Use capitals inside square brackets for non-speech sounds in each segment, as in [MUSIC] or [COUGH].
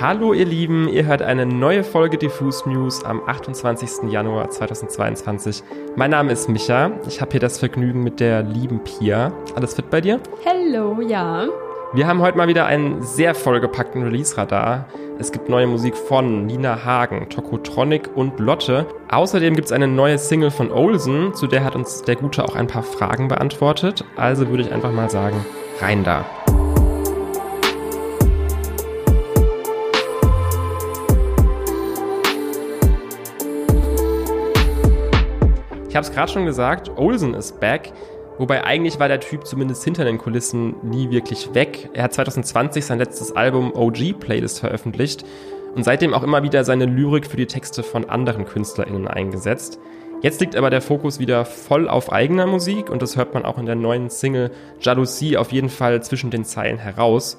Hallo ihr Lieben, ihr hört eine neue Folge Diffuse News am 28. Januar 2022. Mein Name ist Micha, ich habe hier das Vergnügen mit der lieben Pia. Alles fit bei dir? Hallo, ja. Wir haben heute mal wieder einen sehr vollgepackten Release-Radar. Es gibt neue Musik von Nina Hagen, Tokotronic und Lotte. Außerdem gibt es eine neue Single von Olsen, zu der hat uns der Gute auch ein paar Fragen beantwortet. Also würde ich einfach mal sagen, rein da. Habe es gerade schon gesagt, Olsen ist back. Wobei eigentlich war der Typ zumindest hinter den Kulissen nie wirklich weg. Er hat 2020 sein letztes Album OG Playlist veröffentlicht und seitdem auch immer wieder seine Lyrik für die Texte von anderen KünstlerInnen eingesetzt. Jetzt liegt aber der Fokus wieder voll auf eigener Musik und das hört man auch in der neuen Single Jalousie auf jeden Fall zwischen den Zeilen heraus.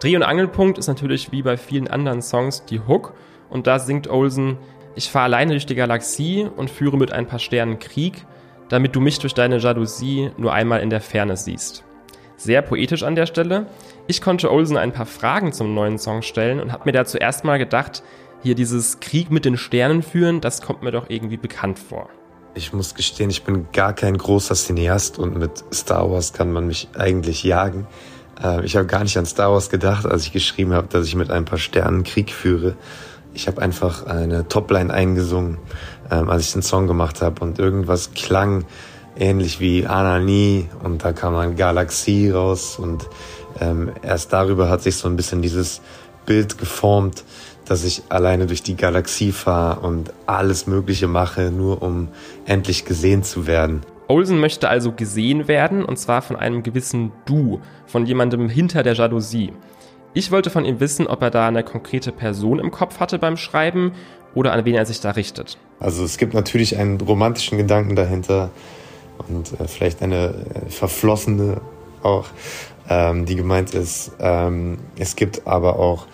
Dreh- und Angelpunkt ist natürlich wie bei vielen anderen Songs die Hook und da singt Olsen ich fahre alleine durch die Galaxie und führe mit ein paar Sternen Krieg, damit du mich durch deine Jalousie nur einmal in der Ferne siehst. Sehr poetisch an der Stelle. Ich konnte Olsen ein paar Fragen zum neuen Song stellen und habe mir da zuerst mal gedacht, hier dieses Krieg mit den Sternen führen, das kommt mir doch irgendwie bekannt vor. Ich muss gestehen, ich bin gar kein großer Cineast und mit Star Wars kann man mich eigentlich jagen. Äh, ich habe gar nicht an Star Wars gedacht, als ich geschrieben habe, dass ich mit ein paar Sternen Krieg führe ich habe einfach eine Topline eingesungen, ähm, als ich den Song gemacht habe und irgendwas klang ähnlich wie Anani und da kam dann Galaxie raus und ähm, erst darüber hat sich so ein bisschen dieses Bild geformt, dass ich alleine durch die Galaxie fahre und alles Mögliche mache, nur um endlich gesehen zu werden. Olsen möchte also gesehen werden und zwar von einem gewissen Du, von jemandem hinter der Jalousie. Ich wollte von ihm wissen, ob er da eine konkrete Person im Kopf hatte beim Schreiben oder an wen er sich da richtet. Also es gibt natürlich einen romantischen Gedanken dahinter und äh, vielleicht eine äh, verflossene auch, ähm, die gemeint ist. Ähm, es gibt aber auch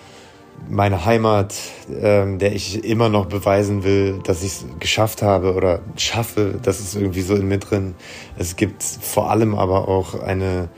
meine Heimat, ähm, der ich immer noch beweisen will, dass ich es geschafft habe oder schaffe. Das ist irgendwie so in mir drin. Es gibt vor allem aber auch eine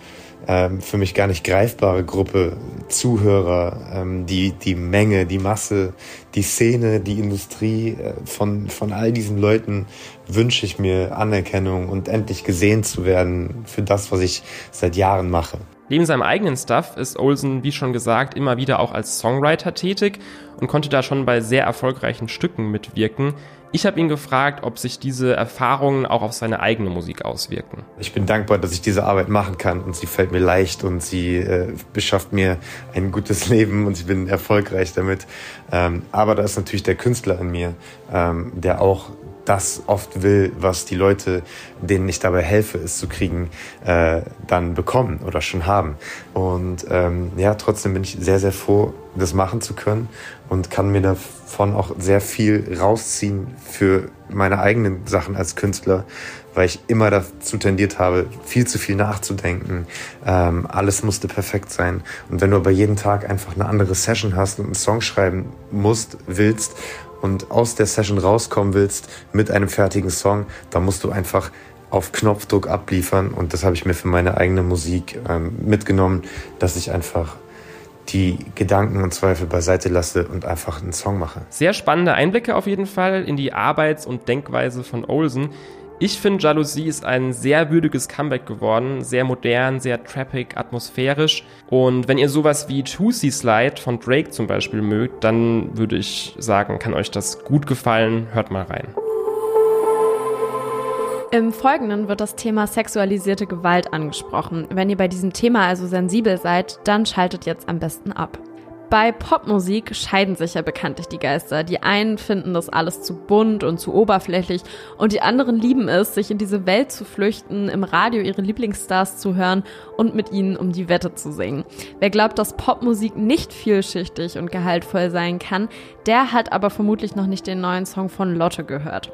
ähm, für mich gar nicht greifbare Gruppe Zuhörer, ähm, die, die Menge, die Masse, die Szene, die Industrie, äh, von, von all diesen Leuten wünsche ich mir Anerkennung und endlich gesehen zu werden für das, was ich seit Jahren mache. Neben seinem eigenen Stuff ist Olsen, wie schon gesagt, immer wieder auch als Songwriter tätig und konnte da schon bei sehr erfolgreichen Stücken mitwirken. Ich habe ihn gefragt, ob sich diese Erfahrungen auch auf seine eigene Musik auswirken. Ich bin dankbar, dass ich diese Arbeit machen kann und sie fällt mir leicht und sie äh, beschafft mir ein gutes [LAUGHS] Leben und ich bin erfolgreich damit. Ähm, aber da ist natürlich der Künstler in mir, ähm, der auch das oft will, was die Leute, denen ich dabei helfe, es zu kriegen, äh, dann bekommen oder schon haben. Und ähm, ja, trotzdem bin ich sehr, sehr froh, das machen zu können und kann mir davon auch sehr viel rausziehen für meine eigenen Sachen als Künstler, weil ich immer dazu tendiert habe, viel zu viel nachzudenken. Ähm, alles musste perfekt sein. Und wenn du aber jeden Tag einfach eine andere Session hast und einen Song schreiben musst, willst und aus der Session rauskommen willst mit einem fertigen Song, dann musst du einfach auf Knopfdruck abliefern und das habe ich mir für meine eigene Musik ähm, mitgenommen, dass ich einfach die Gedanken und Zweifel beiseite lasse und einfach einen Song mache. Sehr spannende Einblicke auf jeden Fall in die Arbeits- und Denkweise von Olsen. Ich finde, Jalousie ist ein sehr würdiges Comeback geworden. Sehr modern, sehr trappig, atmosphärisch. Und wenn ihr sowas wie Tootsie Slide von Drake zum Beispiel mögt, dann würde ich sagen, kann euch das gut gefallen. Hört mal rein. Im Folgenden wird das Thema sexualisierte Gewalt angesprochen. Wenn ihr bei diesem Thema also sensibel seid, dann schaltet jetzt am besten ab. Bei Popmusik scheiden sich ja bekanntlich die Geister. Die einen finden das alles zu bunt und zu oberflächlich und die anderen lieben es, sich in diese Welt zu flüchten, im Radio ihre Lieblingsstars zu hören und mit ihnen um die Wette zu singen. Wer glaubt, dass Popmusik nicht vielschichtig und gehaltvoll sein kann, der hat aber vermutlich noch nicht den neuen Song von Lotte gehört.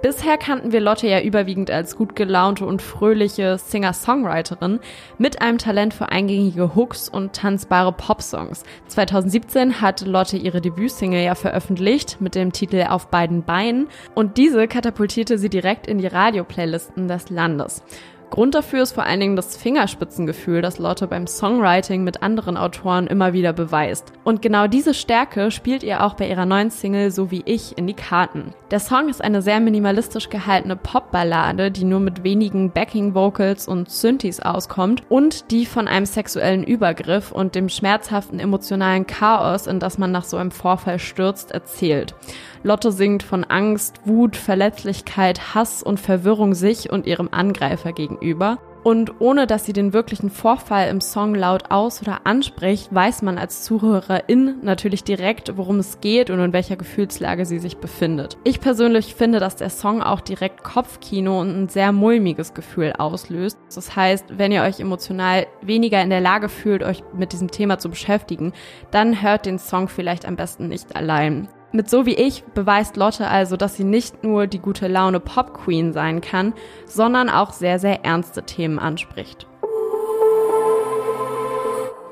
Bisher kannten wir Lotte ja überwiegend als gut gelaunte und fröhliche Singer-Songwriterin mit einem Talent für eingängige Hooks und tanzbare Popsongs. 2017 hat Lotte ihre Debütsingle ja veröffentlicht mit dem Titel Auf beiden Beinen und diese katapultierte sie direkt in die Radioplaylisten des Landes. Grund dafür ist vor allen Dingen das Fingerspitzengefühl, das Lotte beim Songwriting mit anderen Autoren immer wieder beweist. Und genau diese Stärke spielt ihr auch bei ihrer neuen Single So wie ich in die Karten. Der Song ist eine sehr minimalistisch gehaltene Popballade, die nur mit wenigen Backing-Vocals und Synthes auskommt und die von einem sexuellen Übergriff und dem schmerzhaften emotionalen Chaos, in das man nach so einem Vorfall stürzt, erzählt. Lotte singt von Angst, Wut, Verletzlichkeit, Hass und Verwirrung sich und ihrem Angreifer gegenüber. Und ohne dass sie den wirklichen Vorfall im Song laut aus- oder anspricht, weiß man als Zuhörerin natürlich direkt, worum es geht und in welcher Gefühlslage sie sich befindet. Ich persönlich finde, dass der Song auch direkt Kopfkino und ein sehr mulmiges Gefühl auslöst. Das heißt, wenn ihr euch emotional weniger in der Lage fühlt, euch mit diesem Thema zu beschäftigen, dann hört den Song vielleicht am besten nicht allein. Mit so wie ich beweist Lotte also, dass sie nicht nur die gute Laune Pop Queen sein kann, sondern auch sehr, sehr ernste Themen anspricht.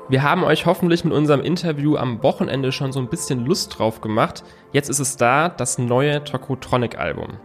Wir haben euch hoffentlich mit unserem Interview am Wochenende schon so ein bisschen Lust drauf gemacht. Jetzt ist es da, das neue Tokotronic-Album.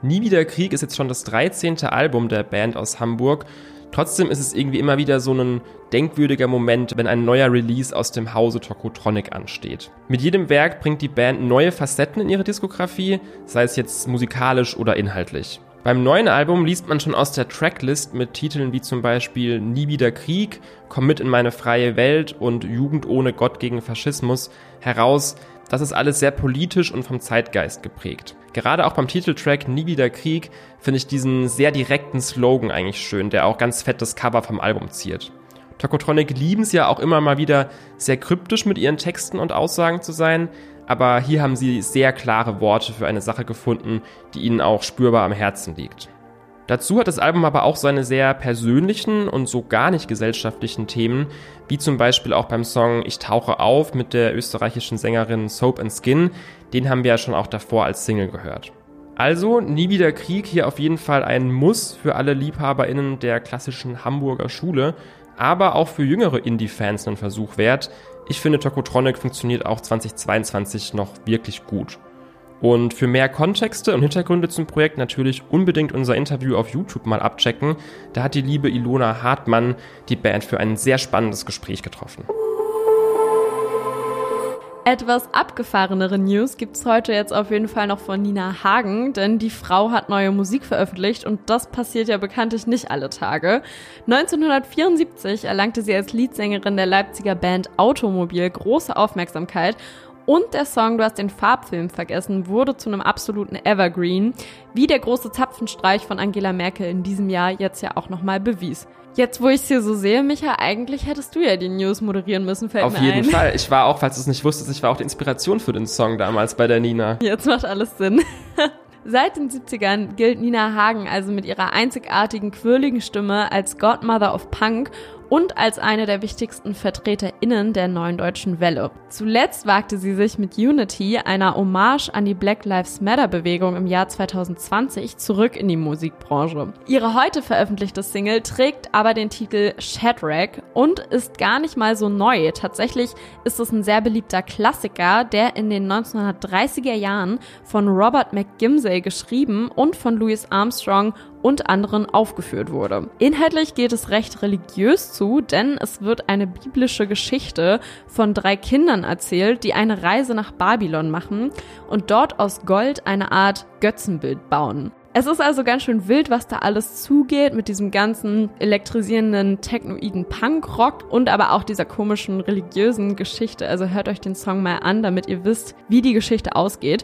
Nie wieder Krieg ist jetzt schon das 13. Album der Band aus Hamburg Trotzdem ist es irgendwie immer wieder so ein denkwürdiger Moment, wenn ein neuer Release aus dem Hause Tokotronic ansteht. Mit jedem Werk bringt die Band neue Facetten in ihre Diskografie, sei es jetzt musikalisch oder inhaltlich. Beim neuen Album liest man schon aus der Tracklist mit Titeln wie zum Beispiel Nie wieder Krieg, Komm mit in meine freie Welt und Jugend ohne Gott gegen Faschismus heraus, das ist alles sehr politisch und vom Zeitgeist geprägt. Gerade auch beim Titeltrack Nie wieder Krieg finde ich diesen sehr direkten Slogan eigentlich schön, der auch ganz fett das Cover vom Album ziert. Tokotronic lieben es ja auch immer mal wieder sehr kryptisch mit ihren Texten und Aussagen zu sein, aber hier haben sie sehr klare Worte für eine Sache gefunden, die ihnen auch spürbar am Herzen liegt. Dazu hat das Album aber auch seine sehr persönlichen und so gar nicht gesellschaftlichen Themen, wie zum Beispiel auch beim Song Ich tauche auf mit der österreichischen Sängerin Soap and Skin, den haben wir ja schon auch davor als Single gehört. Also nie wieder Krieg, hier auf jeden Fall ein Muss für alle LiebhaberInnen der klassischen Hamburger Schule, aber auch für jüngere Indie-Fans ein Versuch wert. Ich finde Tokotronic funktioniert auch 2022 noch wirklich gut. Und für mehr Kontexte und Hintergründe zum Projekt natürlich unbedingt unser Interview auf YouTube mal abchecken. Da hat die liebe Ilona Hartmann die Band für ein sehr spannendes Gespräch getroffen. Etwas abgefahrenere News gibt's heute jetzt auf jeden Fall noch von Nina Hagen, denn die Frau hat neue Musik veröffentlicht und das passiert ja bekanntlich nicht alle Tage. 1974 erlangte sie als Leadsängerin der Leipziger Band Automobil große Aufmerksamkeit und der Song Du hast den Farbfilm vergessen wurde zu einem absoluten Evergreen, wie der große Zapfenstreich von Angela Merkel in diesem Jahr jetzt ja auch nochmal bewies. Jetzt, wo ich es hier so sehe, Micha, eigentlich hättest du ja die News moderieren müssen, fällt Auf mir jeden ein. Fall. [LAUGHS] Ich war auch, falls du es nicht wusstest, ich war auch die Inspiration für den Song damals bei der Nina. Jetzt macht alles Sinn. [LAUGHS] Seit den 70ern gilt Nina Hagen also mit ihrer einzigartigen, quirligen Stimme als Godmother of Punk und als eine der wichtigsten VertreterInnen der neuen deutschen Welle. Zuletzt wagte sie sich mit Unity, einer Hommage an die Black Lives Matter Bewegung im Jahr 2020, zurück in die Musikbranche. Ihre heute veröffentlichte Single trägt aber den Titel Shadrack und ist gar nicht mal so neu. Tatsächlich ist es ein sehr beliebter Klassiker, der in den 1930er Jahren von Robert McGimsey geschrieben und von Louis Armstrong und anderen aufgeführt wurde. Inhaltlich geht es recht religiös zu, denn es wird eine biblische Geschichte von drei Kindern erzählt, die eine Reise nach Babylon machen und dort aus Gold eine Art Götzenbild bauen. Es ist also ganz schön wild, was da alles zugeht mit diesem ganzen elektrisierenden technoiden Punkrock und aber auch dieser komischen religiösen Geschichte. Also hört euch den Song mal an, damit ihr wisst, wie die Geschichte ausgeht.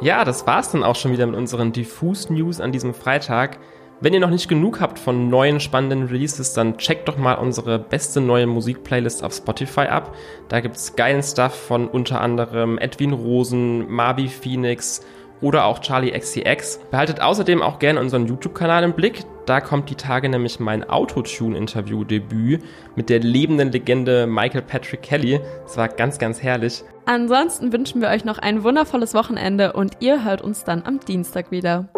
Ja, das war's dann auch schon wieder mit unseren Diffus-News an diesem Freitag. Wenn ihr noch nicht genug habt von neuen spannenden Releases, dann checkt doch mal unsere beste neue Musikplaylist auf Spotify ab. Da gibt's geilen Stuff von unter anderem Edwin Rosen, Marby Phoenix oder auch Charlie XCX. Behaltet außerdem auch gerne unseren YouTube-Kanal im Blick. Da kommt die Tage nämlich mein Autotune-Interview-Debüt mit der lebenden Legende Michael Patrick Kelly. Das war ganz, ganz herrlich. Ansonsten wünschen wir euch noch ein wundervolles Wochenende und ihr hört uns dann am Dienstag wieder.